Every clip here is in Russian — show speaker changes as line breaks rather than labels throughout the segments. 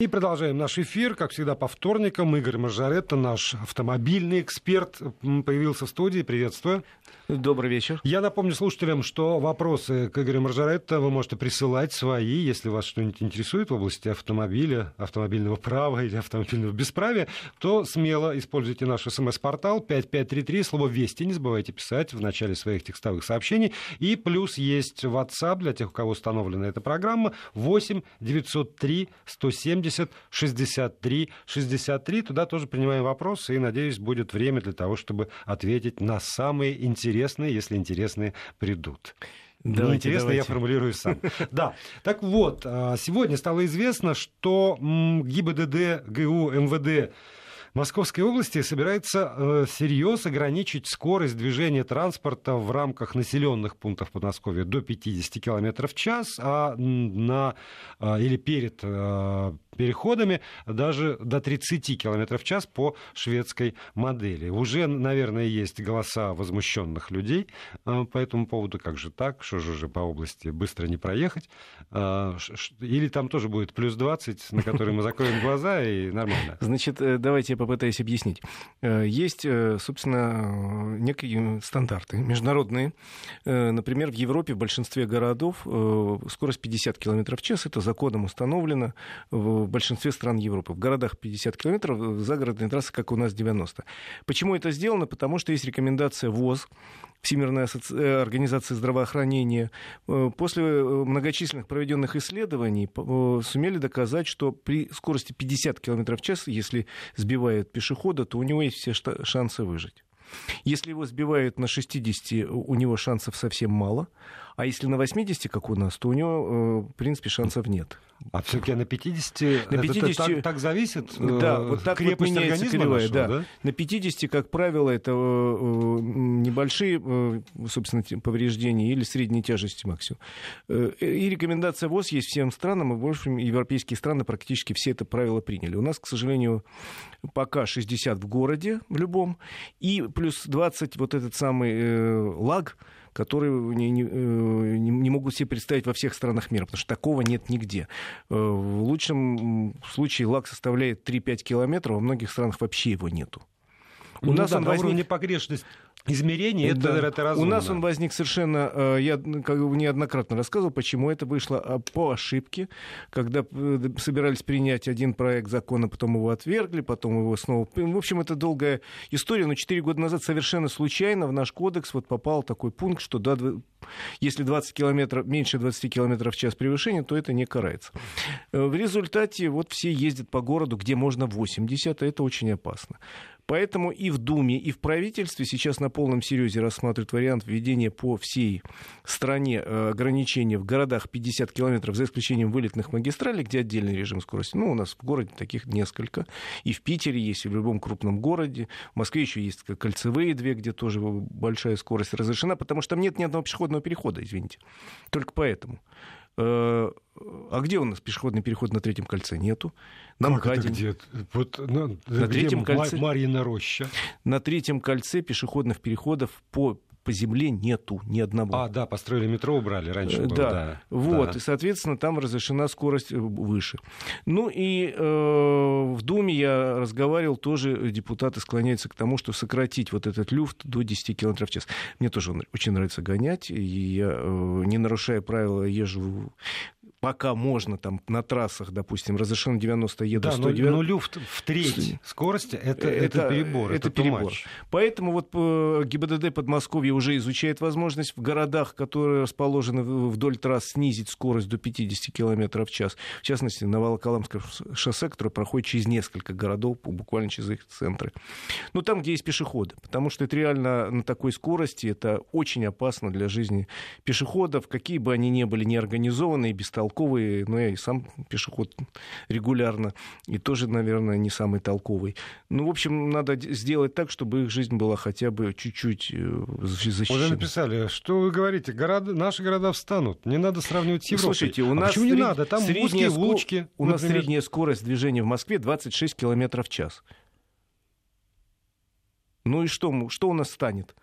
И продолжаем наш эфир. Как всегда, по вторникам. Игорь Мажаретто, наш автомобильный эксперт, появился в студии. Приветствую.
Добрый вечер.
Я напомню слушателям, что вопросы к Игорю Маржаретто вы можете присылать свои, если вас что-нибудь интересует в области автомобиля, автомобильного права или автомобильного бесправия, то смело используйте наш смс-портал 5533, слово «Вести» не забывайте писать в начале своих текстовых сообщений. И плюс есть WhatsApp для тех, у кого установлена эта программа, 8 903 170 63 63. Туда тоже принимаем вопросы, и, надеюсь, будет время для того, чтобы ответить на самые интересные если интересные придут. Давайте, Неинтересно, давайте. я формулирую сам. Да. Так вот, а, сегодня стало известно, что ГИБДД, ГУ, МВД Московской области собирается э, всерьез ограничить скорость движения транспорта в рамках населенных пунктов Подмосковья до 50 км в час, а на, а, или перед э, переходами даже до 30 км в час по шведской модели. Уже, наверное, есть голоса возмущенных людей э, по этому поводу. Как же так? Что же уже по области быстро не проехать? Э, или там тоже будет плюс 20, на который мы закроем глаза и нормально?
Значит, э, давайте я попытаюсь объяснить. Есть, собственно, некие стандарты международные. Например, в Европе в большинстве городов скорость 50 км в час. Это законом установлено в большинстве стран Европы. В городах 50 километров, в загородной трассы, как у нас, 90. Почему это сделано? Потому что есть рекомендация ВОЗ, Всемирной э, организации здравоохранения, э, после э, многочисленных проведенных исследований сумели доказать, что при скорости 50 км в час, если сбивает пешехода, то у него есть все шансы выжить. Если его сбивают на 60, у него шансов совсем мало. А если на 80, как у нас, то у него, в принципе, шансов нет.
А все-таки на 50, на 50 это так, так зависит?
Да, вот так вот меняется кривая. Нашего, да. Да? На 50, как правило, это небольшие, собственно, повреждения или средней тяжести максимум. И рекомендация ВОЗ есть всем странам, и, в общем, европейские страны практически все это правило приняли. У нас, к сожалению, пока 60 в городе в любом, и плюс 20 вот этот самый э, лаг, который не, не, э, не могут себе представить во всех странах мира, потому что такого нет нигде. Э, в лучшем случае лаг составляет 3-5 километров, во многих странах вообще его нету.
У ну, нас да, он на возник... уровне погрешности измерений, это, да. это разумно.
У нас он возник совершенно, э, я как бы неоднократно рассказывал, почему это вышло а, по ошибке, когда э, собирались принять один проект закона, потом его отвергли, потом его снова... В общем, это долгая история, но 4 года назад совершенно случайно в наш кодекс вот попал такой пункт, что да, если 20 километров, меньше 20 километров в час превышения, то это не карается. Э, в результате вот все ездят по городу, где можно 80, а это очень опасно. Поэтому и в Думе, и в правительстве сейчас на полном серьезе рассматривают вариант введения по всей стране э, ограничения в городах 50 километров, за исключением вылетных магистралей, где отдельный режим скорости. Ну, у нас в городе таких несколько. И в Питере есть, и в любом крупном городе. В Москве еще есть кольцевые две, где тоже большая скорость разрешена, потому что там нет ни одного пешеходного перехода, извините. Только поэтому. Э, а где у нас пешеходный переход на третьем кольце? Нету.
На как МКАДе. где? Вот,
на, на третьем кольце.
Марьина роща.
На третьем кольце пешеходных переходов по по земле нету ни одного.
А, да, построили метро, убрали раньше. Было,
да, да, вот, да. и, соответственно, там разрешена скорость э, выше. Ну и э, в Думе я разговаривал, тоже депутаты склоняются к тому, что сократить вот этот люфт до 10 км в час. Мне тоже очень нравится гонять, и я, э, не нарушая правила, езжу пока можно там на трассах, допустим, разрешено 90, еду да, 190.
Но, но люфт в треть скорости это, это, это перебор.
Это, это перебор. Поэтому вот э, ГИБДД Подмосковья уже изучает возможность в городах, которые расположены вдоль трасс, снизить скорость до 50 км в час. В частности, на Волоколамском шоссе, которое проходит через несколько городов, буквально через их центры. Ну, там, где есть пешеходы. Потому что это реально на такой скорости, это очень опасно для жизни пешеходов, какие бы они ни были неорганизованные, бестолковые толковый, но я и сам пешеход регулярно, и тоже, наверное, не самый толковый. Ну, в общем, надо сделать так, чтобы их жизнь была хотя бы чуть-чуть э, защищена.
Уже написали, что вы говорите, города, наши города встанут, не надо сравнивать с Европой.
Слушайте, у а нас
почему сред... не надо? Там узкие улочки.
У например. нас средняя скорость движения в Москве 26 км в час. Ну и что, что у нас станет?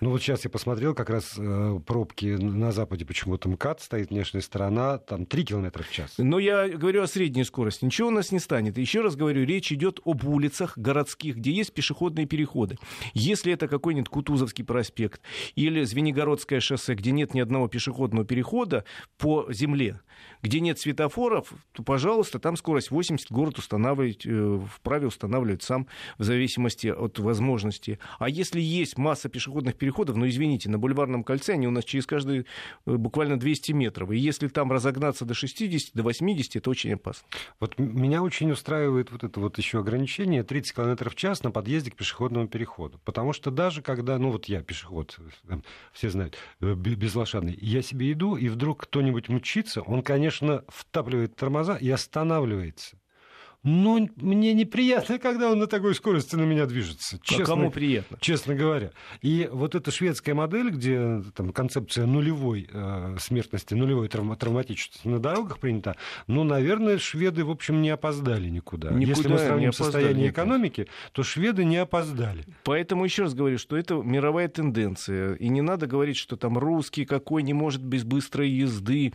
Ну вот сейчас я посмотрел, как раз э, пробки на западе почему-то МКАД стоит, внешняя сторона, там 3 км в час.
Но я говорю о средней скорости. Ничего у нас не станет. Еще раз говорю, речь идет об улицах городских, где есть пешеходные переходы. Если это какой-нибудь Кутузовский проспект или Звенигородское шоссе, где нет ни одного пешеходного перехода по земле, где нет светофоров, то, пожалуйста, там скорость 80 город устанавливает, э, вправе устанавливать сам в зависимости от возможности. А если есть масса пешеходных переходов, ну, извините, на Бульварном кольце они у нас через каждые э, буквально 200 метров. И если там разогнаться до 60, до 80, это очень опасно.
Вот меня очень устраивает вот это вот еще ограничение 30 км в час на подъезде к пешеходному переходу. Потому что даже когда, ну вот я пешеход, все знают, э, безлошадный, я себе иду, и вдруг кто-нибудь мчится, он, конечно, втапливает тормоза и останавливается. Но мне неприятно, когда он на такой скорости на меня движется.
А честно, а кому приятно?
Честно говоря. И вот эта шведская модель, где там концепция нулевой э, смертности, нулевой травма, травматичности на дорогах принята, ну, наверное, шведы, в общем, не опоздали никуда. никуда Если мы сравним состояние экономики, то шведы не опоздали.
Поэтому еще раз говорю, что это мировая тенденция. И не надо говорить, что там русский какой не может без быстрой езды.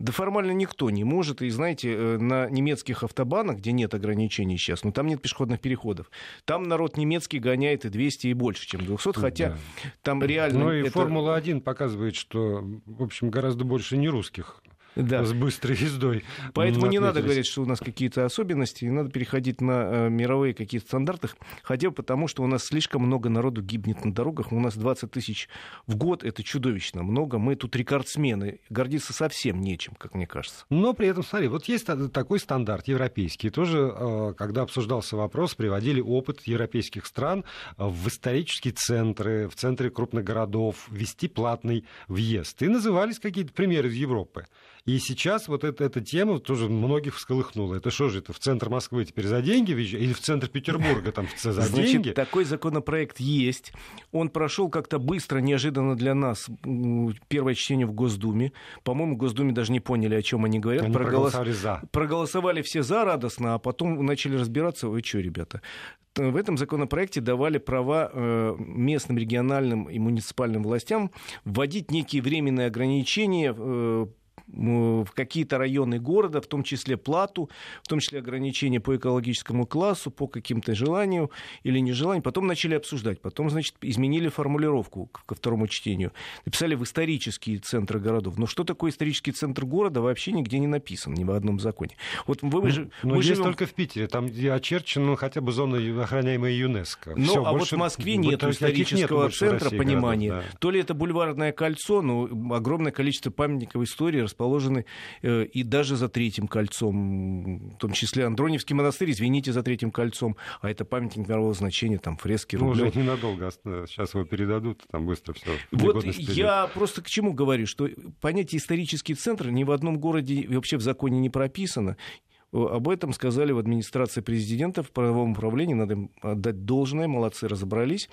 Да формально никто не может. И знаете, э, на немецких автобанах, где нет ограничений сейчас, ну там нет пешеходных переходов, там народ немецкий гоняет и 200, и больше, чем 200, хотя да. там реально...
Ну и это... Формула-1 показывает, что, в общем, гораздо больше не русских да. с быстрой ездой.
Поэтому не надо говорить, что у нас какие-то особенности, не надо переходить на э, мировые какие-то стандарты, хотя бы потому, что у нас слишком много народу гибнет на дорогах, у нас 20 тысяч в год, это чудовищно много, мы тут рекордсмены, гордиться совсем нечем, как мне кажется.
Но при этом, смотри, вот есть такой стандарт европейский, тоже, э, когда обсуждался вопрос, приводили опыт европейских стран э, в исторические центры, в центры крупных городов, вести платный въезд. И назывались какие-то примеры из Европы. И сейчас вот эта, эта тема тоже многих всколыхнула. Это что же это, в центр Москвы теперь за деньги въезжать? Или в центр Петербурга там за Значит, деньги?
такой законопроект есть. Он прошел как-то быстро, неожиданно для нас. Первое чтение в Госдуме. По-моему, в Госдуме даже не поняли, о чем они говорят.
Они Проголос... проголосовали за.
Проголосовали все за радостно, а потом начали разбираться. Вы что, ребята? в этом законопроекте давали права э, местным, региональным и муниципальным властям вводить некие временные ограничения э, в какие-то районы города, в том числе плату, в том числе ограничения по экологическому классу, по каким-то желанию или нежеланию. Потом начали обсуждать. Потом, значит, изменили формулировку ко второму чтению. Написали в исторические центры городов. Но что такое исторический центр города, вообще нигде не написано, ни в одном законе.
Вот вы, вы, же, ну, мы есть живем... только в Питере. Там очерчена ну, хотя бы зона, охраняемая ЮНЕСКО.
Ну, а больше... вот в Москве нет исторического нет центра понимания. Городов, да. То ли это бульварное кольцо, но огромное количество памятников истории расположены э, и даже за третьим кольцом, в том числе Андроневский монастырь, извините, за третьим кольцом, а это памятник мирового значения, там фрески,
Ну, уже ненадолго, сейчас его передадут, там быстро все.
Вот я просто к чему говорю, что понятие исторический центр ни в одном городе вообще в законе не прописано. Об этом сказали в администрации президента, в правовом управлении, надо им отдать должное, молодцы, разобрались.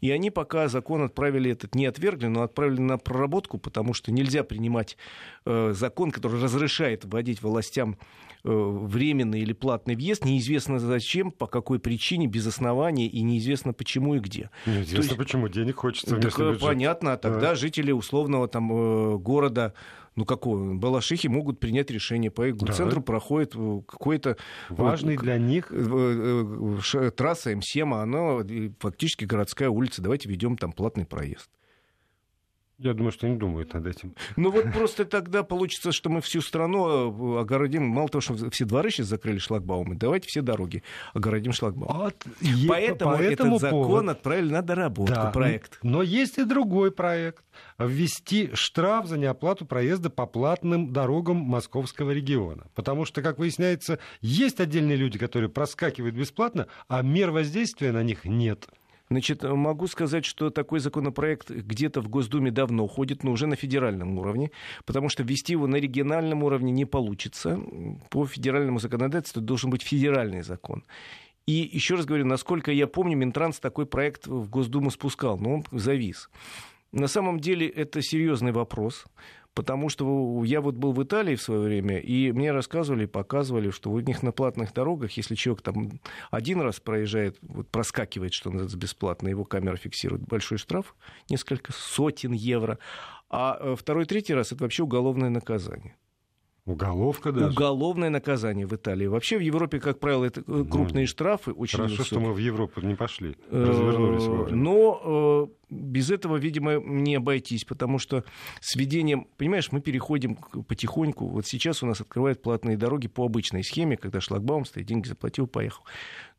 И они пока закон отправили этот, не отвергли, но отправили на проработку, потому что нельзя принимать э, закон, который разрешает вводить властям э, временный или платный въезд, неизвестно зачем, по какой причине, без основания, и неизвестно почему и где.
Неизвестно есть, почему, денег хочется.
Так, понятно, а тогда да. жители условного там э, города ну какого, Балашихи могут принять решение. По центру да. проходит э, какой-то...
Важный вот, для них...
Э, э, трасса М7, а она фактически городская улица. Давайте ведем там платный проезд.
Я думаю, что не думают над этим.
Ну вот просто тогда получится, что мы всю страну огородим. Мало того, что все дворы сейчас закрыли шлагбаумы, давайте все дороги огородим шлагбаумом. Вот, поэтому по этот закон поводу... отправили на доработку, да. проект.
Но есть и другой проект. Ввести штраф за неоплату проезда по платным дорогам московского региона. Потому что, как выясняется, есть отдельные люди, которые проскакивают бесплатно, а мер воздействия на них нет.
Значит, могу сказать, что такой законопроект где-то в Госдуме давно ходит, но уже на федеральном уровне, потому что ввести его на региональном уровне не получится. По федеральному законодательству должен быть федеральный закон. И еще раз говорю, насколько я помню, Минтранс такой проект в Госдуму спускал, но он завис. На самом деле это серьезный вопрос. Потому что я вот был в Италии в свое время, и мне рассказывали, показывали, что у них на платных дорогах, если человек там один раз проезжает, вот проскакивает, что называется, бесплатно, его камера фиксирует большой штраф, несколько сотен евро, а э, второй, третий раз это вообще уголовное наказание.
Уголовка даже?
Уголовное наказание в Италии. Вообще в Европе, как правило, это э, крупные ну, штрафы.
Очень Хорошо, высокие. что мы в Европу не пошли, э, развернулись вовремя.
Но без этого, видимо, не обойтись, потому что с введением, понимаешь, мы переходим потихоньку. Вот сейчас у нас открывают платные дороги по обычной схеме, когда шлагбаум стоит, деньги заплатил, поехал.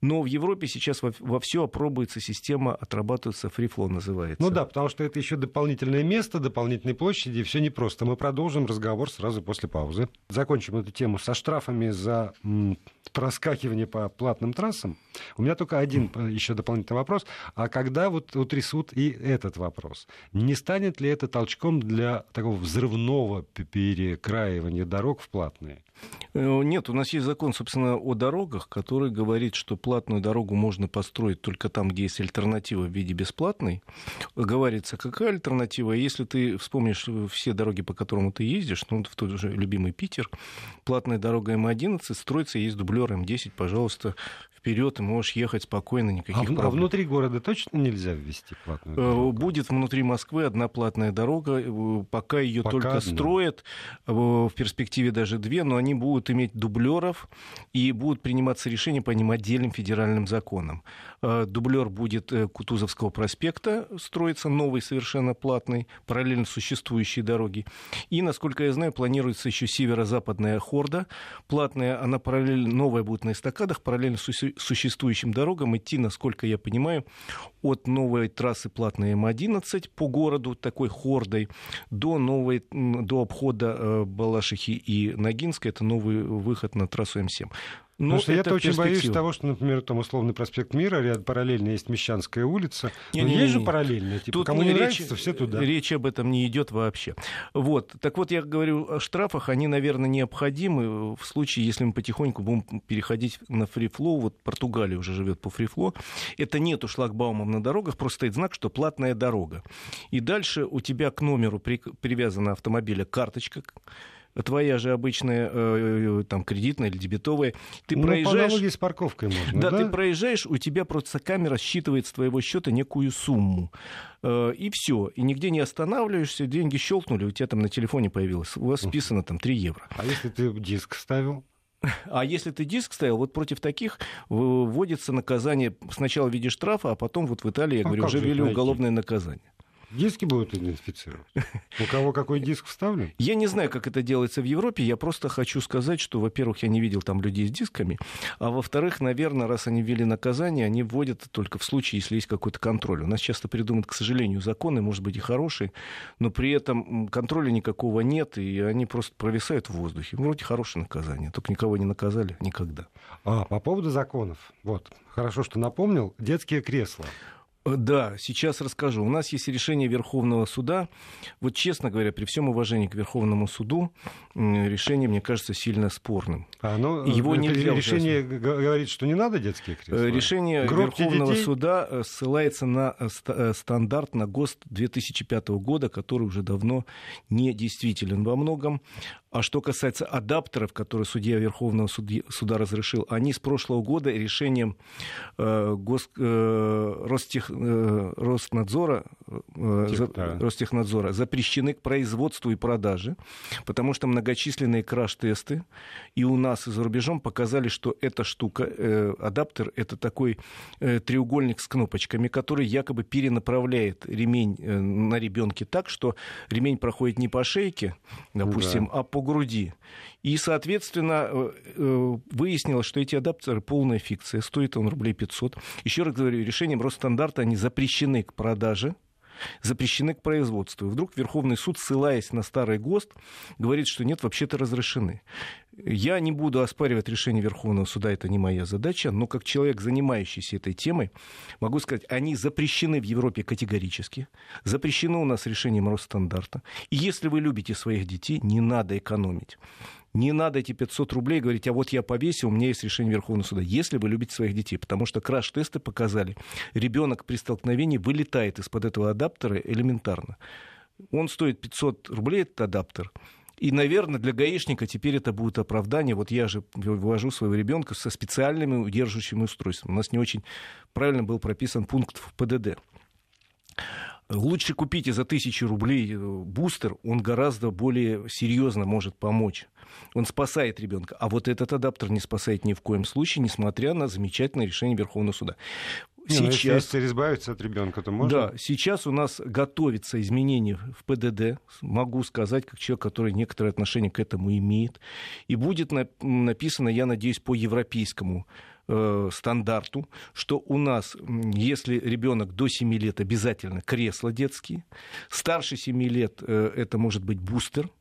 Но в Европе сейчас во, все опробуется система, отрабатывается фрифло называется.
Ну да, потому что это еще дополнительное место, дополнительные площади, все непросто. Мы продолжим разговор сразу после паузы. Закончим эту тему со штрафами за м, проскакивание по платным трассам. У меня только один еще дополнительный вопрос. А когда вот утрясут и этот вопрос? Не станет ли это толчком для такого взрывного перекраивания дорог в платные?
Э, нет, у нас есть закон, собственно, о дорогах, который говорит, что платную дорогу можно построить только там, где есть альтернатива в виде бесплатной. Говорится, какая альтернатива? Если ты вспомнишь все дороги, по которым ты ездишь, ну, в тот же любимый Питер, платная дорога М11 строится, есть дублер М10, пожалуйста, вперед, и можешь ехать спокойно, никаких а, проблем.
А внутри города точно нельзя ввести платную э, дорогу?
Будет внутри Москвы одна платная дорога, э, пока ее пока только одна. строят, э, в перспективе даже две, но они будут иметь дублеров и будут приниматься решения по ним отдельным федеральным законам. Дублер будет Кутузовского проспекта строиться, новый совершенно платный, параллельно существующей дороги. И, насколько я знаю, планируется еще северо-западная хорда, платная, она параллельно, новая будет на эстакадах, параллельно существующим дорогам идти, насколько я понимаю, от новой трассы платной М11 по городу такой хордой до новой, до обхода э, Балашихи и Ногинска. Это новый выход на трассу М7.
Ну, Потому что я-то очень боюсь того, что, например, там условный проспект Мира, ряд параллельно есть Мещанская улица. Не, но не, есть не, же параллельно. Типа, Тут кому не речь, нравится, все туда.
Речь об этом не идет вообще. Вот. Так вот, я говорю о штрафах. Они, наверное, необходимы в случае, если мы потихоньку будем переходить на фрифлоу. Вот Португалия уже живет по фрифло. Это нету шлагбаумов на дорогах, просто стоит знак, что платная дорога. И дальше у тебя к номеру при, привязана автомобиля карточка, твоя же обычная э, э, там кредитная или дебетовая, ты ну, проезжаешь... По
с парковкой можно,
да, да, ты проезжаешь, у тебя просто камера считывает с твоего счета некую сумму. Э, и все. И нигде не останавливаешься, деньги щелкнули, у тебя там на телефоне появилось. У вас списано там 3 евро.
А если ты диск ставил?
А если ты диск ставил, вот против таких вводится наказание сначала в виде штрафа, а потом вот в Италии, я а говорю, уже ввели уголовное наказание.
Диски будут идентифицировать? У кого какой диск вставлен?
Я не знаю, как это делается в Европе. Я просто хочу сказать, что, во-первых, я не видел там людей с дисками, а во-вторых, наверное, раз они ввели наказание, они вводят только в случае, если есть какой-то контроль. У нас часто придумают, к сожалению, законы, может быть, и хорошие, но при этом контроля никакого нет, и они просто провисают в воздухе. Вроде хорошее наказание, только никого не наказали никогда.
А, по поводу законов. Вот, хорошо, что напомнил. Детские кресла.
Э, да, сейчас расскажу. У нас есть решение Верховного суда. Вот, честно говоря, при всем уважении к Верховному суду, решение, мне кажется, сильно спорным.
А, ну, Его нельзя решение ужасно. говорит, что не надо детские кресла?
Э, решение Гробки Верховного детей? суда э, ссылается на стандарт, на ГОСТ 2005 года, который уже давно не действителен во многом. А что касается адаптеров, которые судья Верховного суда разрешил, они с прошлого года решением э, гос, э, Ростех, э, Ростнадзора, э, за, да. Ростехнадзора запрещены к производству и продаже, потому что многочисленные краш-тесты и у нас, и за рубежом показали, что эта штука, э, адаптер, это такой э, треугольник с кнопочками, который якобы перенаправляет ремень э, на ребенке так, что ремень проходит не по шейке, допустим, да. а по груди. И, соответственно, выяснилось, что эти адаптеры полная фикция. Стоит он рублей 500. Еще раз говорю, решением Росстандарта они запрещены к продаже запрещены к производству. И вдруг Верховный суд, ссылаясь на старый ГОСТ, говорит, что нет, вообще-то разрешены. Я не буду оспаривать решение Верховного суда, это не моя задача, но как человек, занимающийся этой темой, могу сказать, они запрещены в Европе категорически, запрещено у нас решением Росстандарта. И если вы любите своих детей, не надо экономить. Не надо эти 500 рублей говорить, а вот я повесил, у меня есть решение Верховного суда. Если вы любите своих детей, потому что краш-тесты показали, ребенок при столкновении вылетает из-под этого адаптера элементарно. Он стоит 500 рублей, этот адаптер, и, наверное, для гаишника теперь это будет оправдание. Вот я же вывожу своего ребенка со специальными удерживающими устройствами. У нас не очень правильно был прописан пункт в ПДД. Лучше купите за тысячу рублей э, бустер, он гораздо более серьезно может помочь. Он спасает ребенка. А вот этот адаптер не спасает ни в коем случае, несмотря на замечательное решение Верховного суда.
Не, ну, сейчас... если избавиться от ребенка, то можно?
Да, сейчас у нас готовится изменение в ПДД, могу сказать, как человек, который некоторое отношение к этому имеет. И будет написано, я надеюсь, по европейскому э, стандарту, что у нас, если ребенок до 7 лет, обязательно кресла детские, старше 7 лет э, это может быть бустер –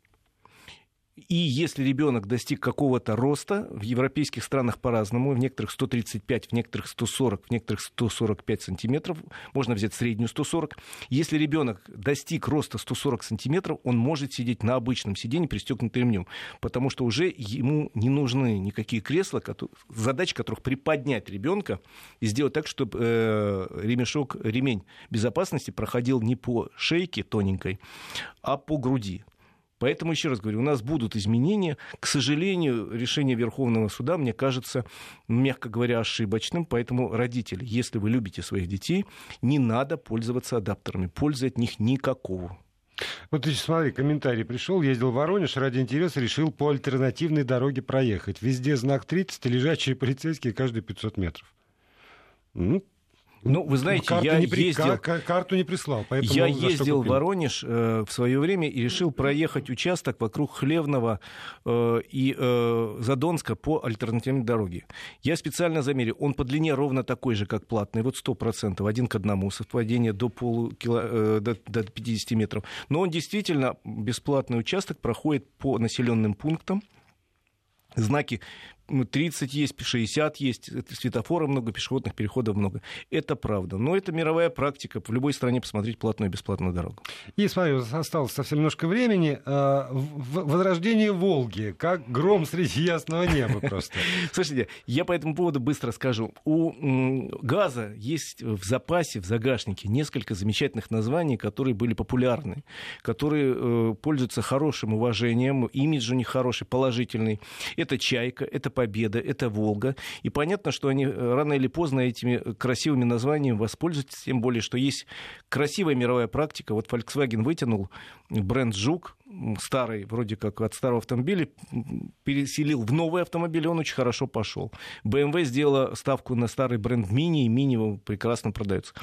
и если ребенок достиг какого-то роста, в европейских странах по-разному, в некоторых 135, в некоторых 140, в некоторых 145 сантиметров, можно взять среднюю 140. Если ребенок достиг роста 140 сантиметров, он может сидеть на обычном сиденье, пристегнутым ремнем, потому что уже ему не нужны никакие кресла, задача которых приподнять ребенка и сделать так, чтобы э, ремешок, ремень безопасности проходил не по шейке тоненькой, а по груди. Поэтому, еще раз говорю, у нас будут изменения. К сожалению, решение Верховного суда, мне кажется, мягко говоря, ошибочным. Поэтому, родители, если вы любите своих детей, не надо пользоваться адаптерами. Пользы от них никакого.
Вот ты смотри, комментарий пришел, ездил в Воронеж, ради интереса решил по альтернативной дороге проехать. Везде знак 30, лежачие полицейские каждые 500 метров.
Ну, ну, вы знаете, карту я
не
при... ездил...
Карту не прислал,
поэтому... Я ездил в Воронеж э, в свое время и решил проехать участок вокруг Хлевного э, и э, Задонска по альтернативной дороге. Я специально замерил, он по длине ровно такой же, как платный, вот сто процентов, один к одному, совпадение до, полукило... э, до, до 50 метров. Но он действительно, бесплатный участок, проходит по населенным пунктам, знаки 30 есть, 60 есть, светофора много, пешеходных переходов много. Это правда. Но это мировая практика. В любой стране посмотреть платную и бесплатную дорогу.
И смотри, осталось совсем немножко времени. А, возрождение Волги, как гром среди ясного неба просто.
Слушайте, я по этому поводу быстро скажу. У газа есть в запасе, в загашнике несколько замечательных названий, которые были популярны, которые э, пользуются хорошим уважением, имидж у них хороший, положительный. Это «Чайка», это Победа, это Волга. И понятно, что они э, рано или поздно этими красивыми названиями воспользуются, тем более, что есть красивая мировая практика. Вот Volkswagen вытянул бренд «Жук», старый, вроде как от старого автомобиля, переселил в новый автомобиль, и он очень хорошо пошел. BMW сделала ставку на старый бренд Мини, и Мини прекрасно продается.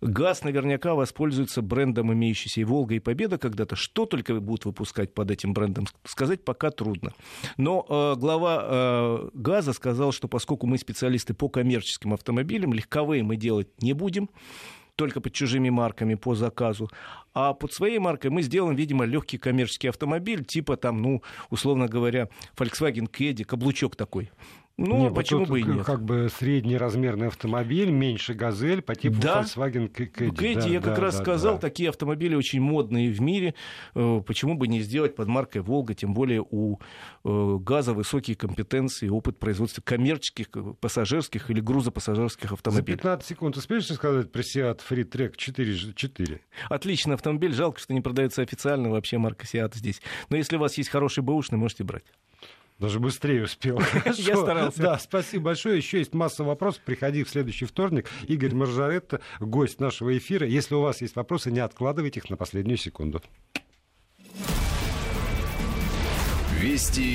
ГАЗ наверняка воспользуется брендом, имеющийся и Волга, и Победа когда-то. Что только будут выпускать под этим брендом, сказать пока трудно. Но э, глава э, ГАЗа сказал, что поскольку мы специалисты по коммерческим автомобилям, легковые мы делать не будем, только под чужими марками по заказу. А под своей маркой мы сделаем, видимо, легкий коммерческий автомобиль, типа там, ну, условно говоря, Volkswagen Caddy, каблучок такой. Ну,
нет, почему бы и нет? Как бы среднеразмерный автомобиль, меньше газель по типу да. Volkswagen Caddy.
Caddy, да, я как да, раз да, сказал, да. такие автомобили очень модные в мире. Э, почему бы не сделать под маркой Волга, тем более у э, газа высокие компетенции, опыт производства коммерческих, э, пассажирских или грузопассажирских автомобилей.
За 15 секунд успеешь сказать про Seat Freetrack 4? 4?
Отличный автомобиль, жалко, что не продается официально вообще марка Seat здесь. Но если у вас есть хороший бэушный, можете брать.
Даже быстрее успел.
Я старался.
Да, спасибо большое. Еще есть масса вопросов. Приходи в следующий вторник. Игорь Маржаретто, гость нашего эфира. Если у вас есть вопросы, не откладывайте их на последнюю секунду.
Вести